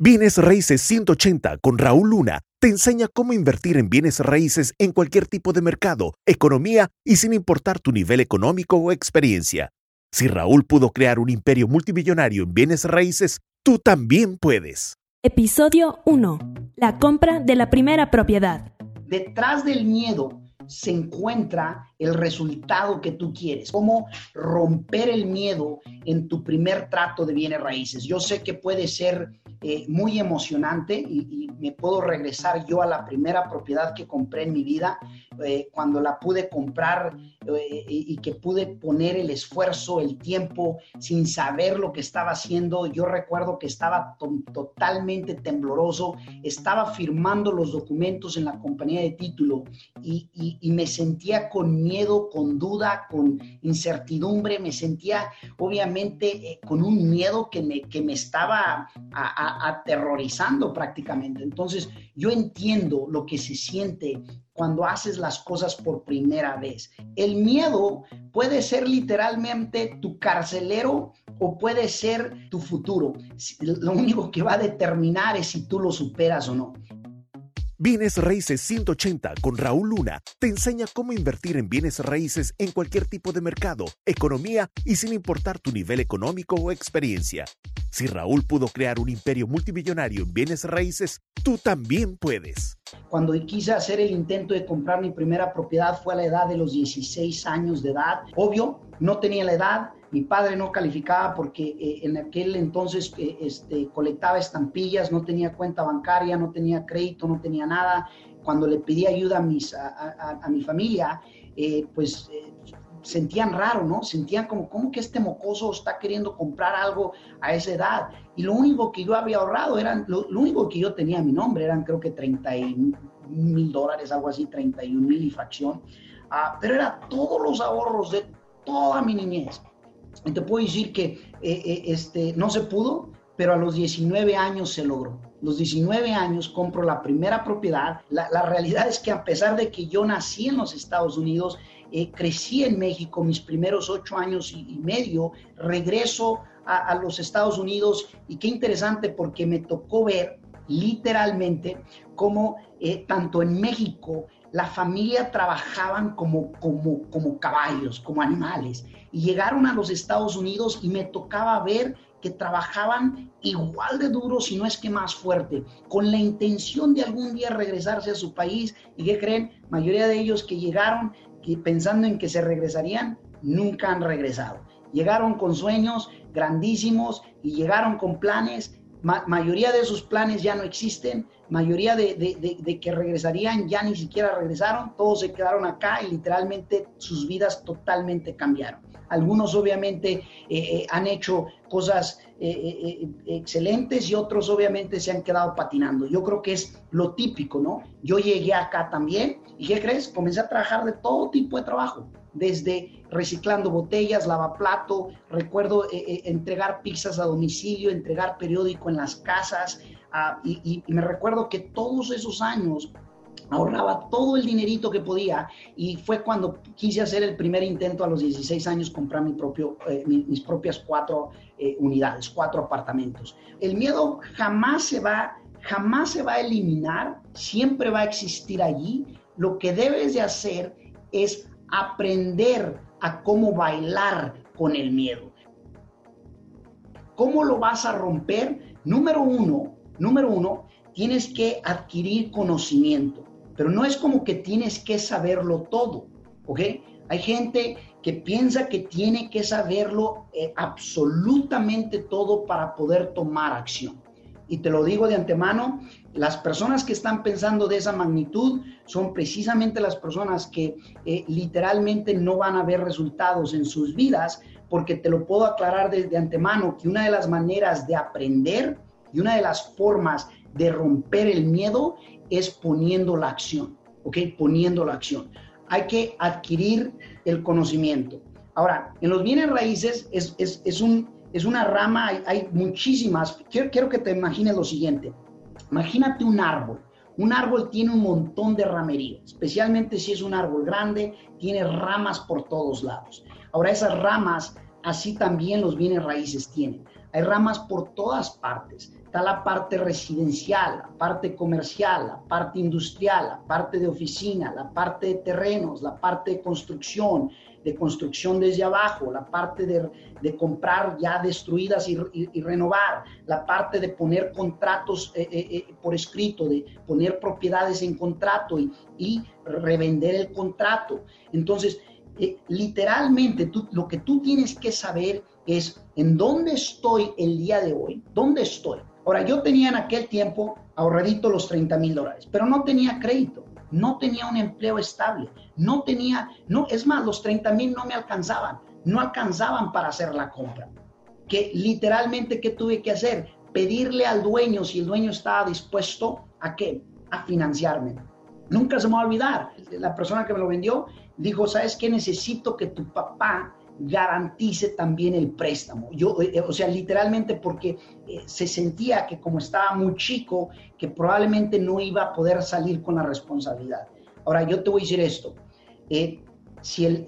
Bienes Raíces 180 con Raúl Luna te enseña cómo invertir en bienes raíces en cualquier tipo de mercado, economía y sin importar tu nivel económico o experiencia. Si Raúl pudo crear un imperio multimillonario en bienes raíces, tú también puedes. Episodio 1. La compra de la primera propiedad. Detrás del miedo se encuentra el resultado que tú quieres. Cómo romper el miedo en tu primer trato de bienes raíces. Yo sé que puede ser eh, muy emocionante y, me puedo regresar yo a la primera propiedad que compré en mi vida, eh, cuando la pude comprar eh, y que pude poner el esfuerzo, el tiempo, sin saber lo que estaba haciendo. Yo recuerdo que estaba totalmente tembloroso, estaba firmando los documentos en la compañía de título y, y me sentía con miedo, con duda, con incertidumbre, me sentía obviamente con un miedo que me, que me estaba a, aterrorizando prácticamente. Entonces, yo entiendo lo que se siente cuando haces las cosas por primera vez. El miedo puede ser literalmente tu carcelero o puede ser tu futuro. Lo único que va a determinar es si tú lo superas o no. Bienes Raíces 180 con Raúl Luna te enseña cómo invertir en bienes raíces en cualquier tipo de mercado, economía y sin importar tu nivel económico o experiencia. Si Raúl pudo crear un imperio multimillonario en bienes raíces, tú también puedes. Cuando quise hacer el intento de comprar mi primera propiedad fue a la edad de los 16 años de edad. Obvio, no tenía la edad, mi padre no calificaba porque eh, en aquel entonces eh, este, colectaba estampillas, no tenía cuenta bancaria, no tenía crédito, no tenía nada. Cuando le pedí ayuda a, mis, a, mi familia, eh, pues sentían raro, ¿no? Sentían como, ¿cómo que este mocoso está queriendo comprar algo a esa edad? Y lo único que yo había ahorrado, eran, lo, único que yo tenía a mi nombre, eran creo que 30 mil dólares, algo así, 31 mil y fracción. Ah, pero era todos los ahorros de toda mi niñez. Y te puedo decir que eh, eh, este, no se pudo, pero a los 19 años se logró. Los 19 años compro la primera propiedad. La, realidad es que a pesar de que yo nací en los Estados Unidos, eh, crecí en México mis primeros ocho años y, medio, regreso a, los Estados Unidos y qué interesante porque me tocó ver literalmente cómo tanto en México la familia trabajaban como, como, como caballos, como animales. Y llegaron a los Estados Unidos y me tocaba ver que trabajaban igual de duro, si no es que más fuerte, con la intención de algún día regresarse a su país. ¿Y qué creen? Mayoría de ellos que llegaron que pensando en que se regresarían, nunca han regresado. Llegaron con sueños grandísimos y llegaron con planes mayoría de esos planes ya no existen, mayoría de, que regresarían ya ni siquiera regresaron, todos se quedaron acá y literalmente sus vidas totalmente cambiaron. Algunos obviamente eh, eh, han hecho cosas eh, excelentes y otros obviamente se han quedado patinando. Yo creo que es lo típico, ¿no? Yo llegué acá también y ¿qué crees? Comencé a trabajar de todo tipo de trabajo desde reciclando botellas, lavaplato, recuerdo eh, eh, entregar pizzas a domicilio, entregar periódico en las casas, ah, y, me recuerdo que todos esos años ahorraba todo el dinerito que podía y fue cuando quise hacer el primer intento a los 16 años comprar mi propio, eh, mis propias cuatro unidades, cuatro apartamentos. El miedo jamás se va, jamás se va a eliminar, siempre va a existir allí. Lo que debes de hacer es aprender a cómo bailar con el miedo. ¿Cómo lo vas a romper? Número uno, número uno, tienes que adquirir conocimiento, pero no es como que tienes que saberlo todo, ¿ok? Hay gente que piensa que tiene que saberlo eh, absolutamente todo para poder tomar acción y te lo digo de antemano, las personas que están pensando de esa magnitud son precisamente las personas que eh, literalmente no van a ver resultados en sus vidas, porque te lo puedo aclarar desde antemano que una de las maneras de aprender y una de las formas de romper el miedo es poniendo la acción, ¿ok? Poniendo la acción. Hay que adquirir el conocimiento. Ahora, en los bienes raíces es, es, es un es una rama, hay, muchísimas. Quiero, quiero que te imagines lo siguiente. Imagínate un árbol. Un árbol tiene un montón de ramería, especialmente si es un árbol grande, tiene ramas por todos lados. Ahora esas ramas, así también los bienes raíces tienen. Hay ramas por todas partes. Está la parte residencial, la parte comercial, la parte industrial, la parte de oficina, la parte de terrenos, la parte de construcción, de construcción desde abajo, la parte de, comprar ya destruidas y, renovar, la parte de poner contratos eh, eh, eh, por escrito, de poner propiedades en contrato y, y revender el contrato. Entonces, literalmente tú, lo que tú tienes que saber es en dónde estoy el día de hoy, dónde estoy. Ahora, yo tenía en aquel tiempo ahorradito los 30 mil dólares, pero no tenía crédito, no tenía un empleo estable, no tenía, no, es más, los 30 mil no me alcanzaban, no alcanzaban para hacer la compra. Que literalmente, ¿qué tuve que hacer? Pedirle al dueño si el dueño estaba dispuesto a qué? A financiarme. Nunca se me va a olvidar. La persona que me lo vendió dijo, ¿sabes qué? Necesito que tu papá garantice también el préstamo. Yo, eh, o sea, literalmente porque eh, se sentía que como estaba muy chico, que probablemente no iba a poder salir con la responsabilidad. Ahora, yo te voy a decir esto. Eh, si el,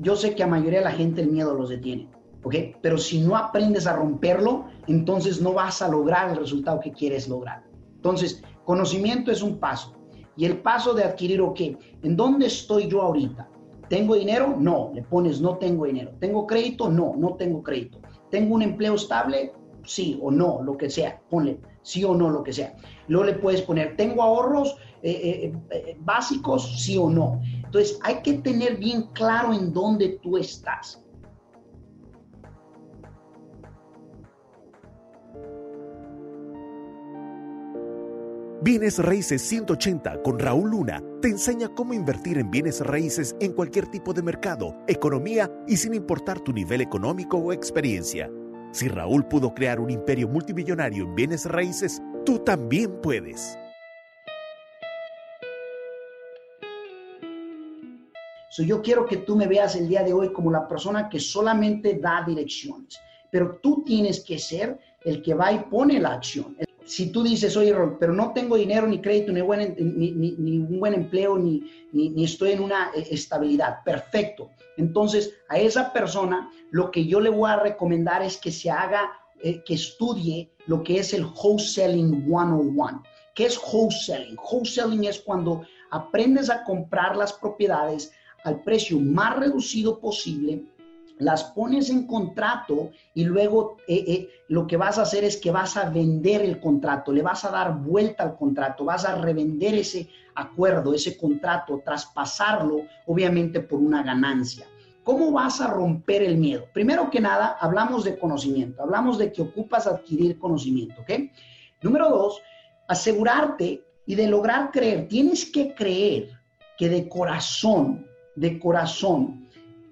yo sé que a mayoría de la gente el miedo los detiene, ¿ok? Pero si no aprendes a romperlo, entonces no vas a lograr el resultado que quieres lograr. Entonces, conocimiento es un paso. Y el paso de adquirir, ok, ¿en dónde estoy yo ahorita? ¿Tengo dinero? No, le pones no tengo dinero. ¿Tengo crédito? No, no tengo crédito. ¿Tengo un empleo estable? Sí o no, lo que sea. Ponle sí o no, lo que sea. Luego le puedes poner, ¿tengo ahorros eh, eh, eh, básicos? Sí o no. Entonces hay que tener bien claro en dónde tú estás. Bienes Raíces 180 con Raúl Luna te enseña cómo invertir en bienes raíces en cualquier tipo de mercado, economía y sin importar tu nivel económico o experiencia. Si Raúl pudo crear un imperio multimillonario en bienes raíces, tú también puedes. yo quiero que tú me veas el día de hoy como la persona que solamente da direcciones, pero tú tienes que ser el que va y pone la acción si tú dices, oye, pero no tengo dinero, ni crédito, ni, buen, ni, un buen empleo, ni, estoy en una eh, estabilidad, perfecto. Entonces, a esa persona lo que yo le voy a recomendar es que se haga, eh, que estudie lo que es el wholesaling 101. ¿Qué es wholesaling? Wholesaling es cuando aprendes a comprar las propiedades al precio más reducido posible las pones en contrato y luego eh, eh, lo que vas a hacer es que vas a vender el contrato, le vas a dar vuelta al contrato, vas a revender ese acuerdo, ese contrato, traspasarlo obviamente por una ganancia. ¿Cómo vas a romper el miedo? Primero que nada, hablamos de conocimiento, hablamos de que ocupas adquirir conocimiento, ¿ok? Número dos, asegurarte y de lograr creer. Tienes que creer que de corazón, de corazón,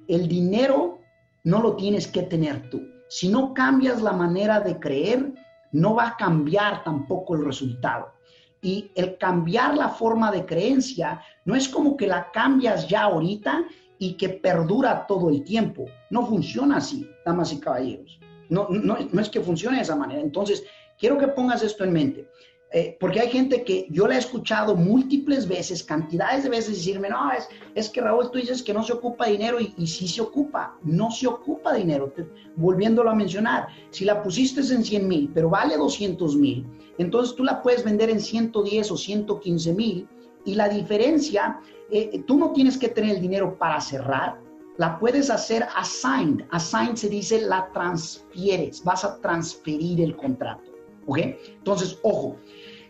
el dinero no lo tienes que tener tú. Si no cambias la manera de creer, no va a cambiar tampoco el resultado. Y el cambiar la forma de creencia no es como que la cambias ya ahorita y que perdura todo el tiempo. No funciona así, damas y caballeros. No, no, no es que funcione de esa manera. Entonces, quiero que pongas esto en mente. Eh, porque hay gente que yo la he escuchado múltiples veces, cantidades de veces decirme, no, es, es que Raúl, tú dices que no se ocupa dinero y, y sí se ocupa, no se ocupa dinero. volviéndolo a mencionar, si la pusiste en 100 mil, pero vale 200 mil, entonces tú la puedes vender en 110 o 115 mil y la diferencia, eh, tú no tienes que tener el dinero para cerrar, la puedes hacer assigned. Assigned se dice la transfieres, vas a transferir el contrato. ¿Ok? Entonces, ojo,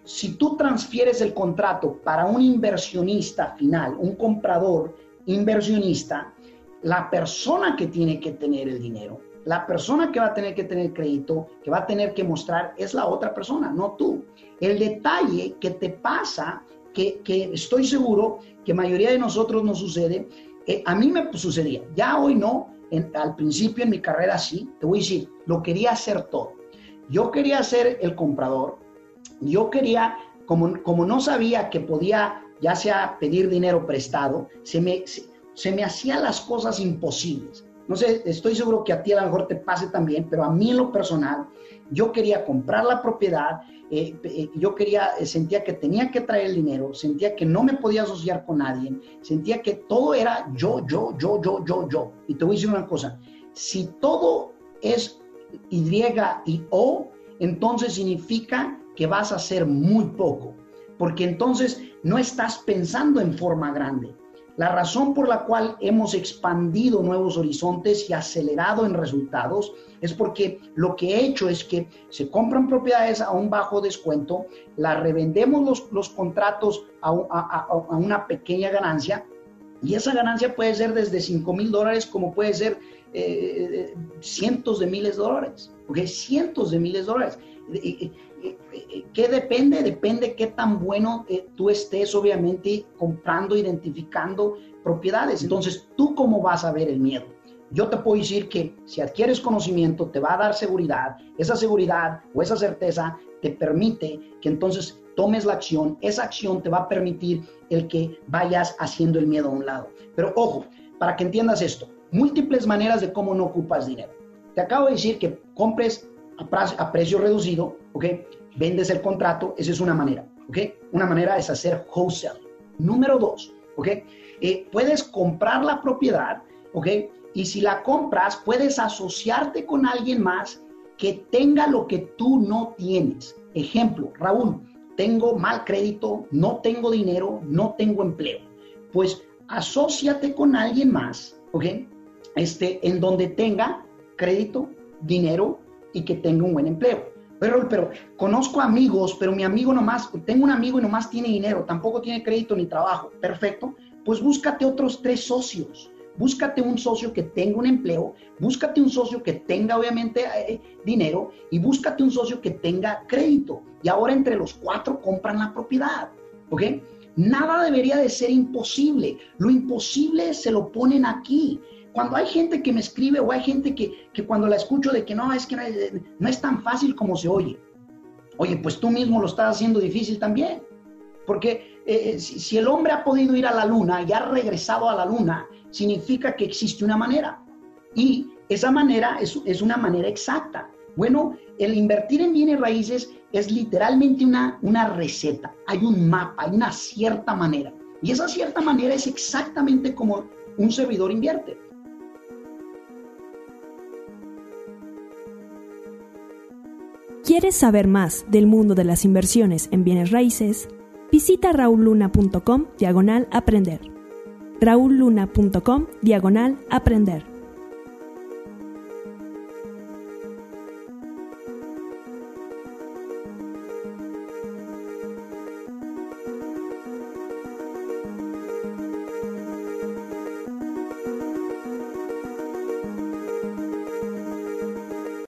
si tú transfieres el contrato para un inversionista final, un comprador inversionista, la persona que tiene que tener el dinero, la persona que va a tener que tener crédito, que va a tener que mostrar, es la otra persona, no tú. El detalle que te pasa, que, estoy seguro que mayoría de nosotros no sucede, eh, a mí me sucedía, ya hoy no, al principio en mi carrera sí, te voy a decir, lo quería hacer todo. Yo quería ser el comprador, yo quería, como, como no sabía que podía ya sea pedir dinero prestado, se me, se, me hacían las cosas imposibles. No sé, estoy seguro que a ti a lo mejor te pase también, pero a mí en lo personal, yo quería comprar la propiedad, eh, eh, yo quería, eh, sentía que tenía que traer dinero, sentía que no me podía asociar con nadie, sentía que todo era yo, yo, yo, yo, yo, yo. Y te voy a decir una cosa, si todo es Y y O, entonces significa que vas a hacer muy poco, porque entonces no estás pensando en forma grande. La razón por la cual hemos expandido nuevos horizontes y acelerado en resultados es porque lo que he hecho es que se compran propiedades a un bajo descuento, la revendemos los, contratos a, una pequeña ganancia y esa ganancia puede ser desde 5 mil dólares como puede ser eh, cientos de miles de dólares, ¿ok? Cientos de miles de dólares. ¿Qué depende? Depende qué tan bueno eh, tú estés, obviamente, comprando, identificando propiedades. Entonces, ¿tú cómo vas a ver el miedo? Yo te puedo decir que si adquieres conocimiento, te va a dar seguridad. Esa seguridad o esa certeza te permite que entonces tomes la acción. Esa acción te va a permitir el que vayas haciendo el miedo a un lado. Pero ojo, para que entiendas esto, múltiples maneras de cómo no ocupas dinero. Te acabo de decir que compres a, precio reducido, ¿ok? Vendes el contrato, esa es una manera, ¿ok? Una manera es hacer wholesale. Número dos, ¿ok? Eh, puedes comprar la propiedad, ¿ok? Y si la compras, puedes asociarte con alguien más que tenga lo que tú no tienes. Ejemplo, Raúl, tengo mal crédito, no tengo dinero, no tengo empleo. Pues asóciate con alguien más, ¿ok? Este, en donde tenga crédito, dinero y que tenga un buen empleo. Pero, pero conozco amigos, pero mi amigo nomás, tengo un amigo y nomás tiene dinero, tampoco tiene crédito ni trabajo. Perfecto. Pues búscate otros tres socios. Búscate un socio que tenga un empleo, búscate un socio que tenga obviamente eh, dinero y búscate un socio que tenga crédito. Y ahora entre los cuatro compran la propiedad. ¿Ok? Nada debería de ser imposible. Lo imposible se lo ponen aquí. Cuando hay gente que me escribe o hay gente que, cuando la escucho de que no, es que no es, tan fácil como se oye. Oye, pues tú mismo lo estás haciendo difícil también. Porque eh, eh, si, el hombre ha podido ir a la luna y ha regresado a la luna, significa que existe una manera. Y esa manera es, es una manera exacta. Bueno, el invertir en bienes raíces es literalmente una, una receta. Hay un mapa, hay una cierta manera. Y esa cierta manera es exactamente como un servidor invierte. ¿Quieres saber más del mundo de las inversiones en bienes raíces? Visita rauluna.com diagonal aprender. rauluna.com diagonal aprender.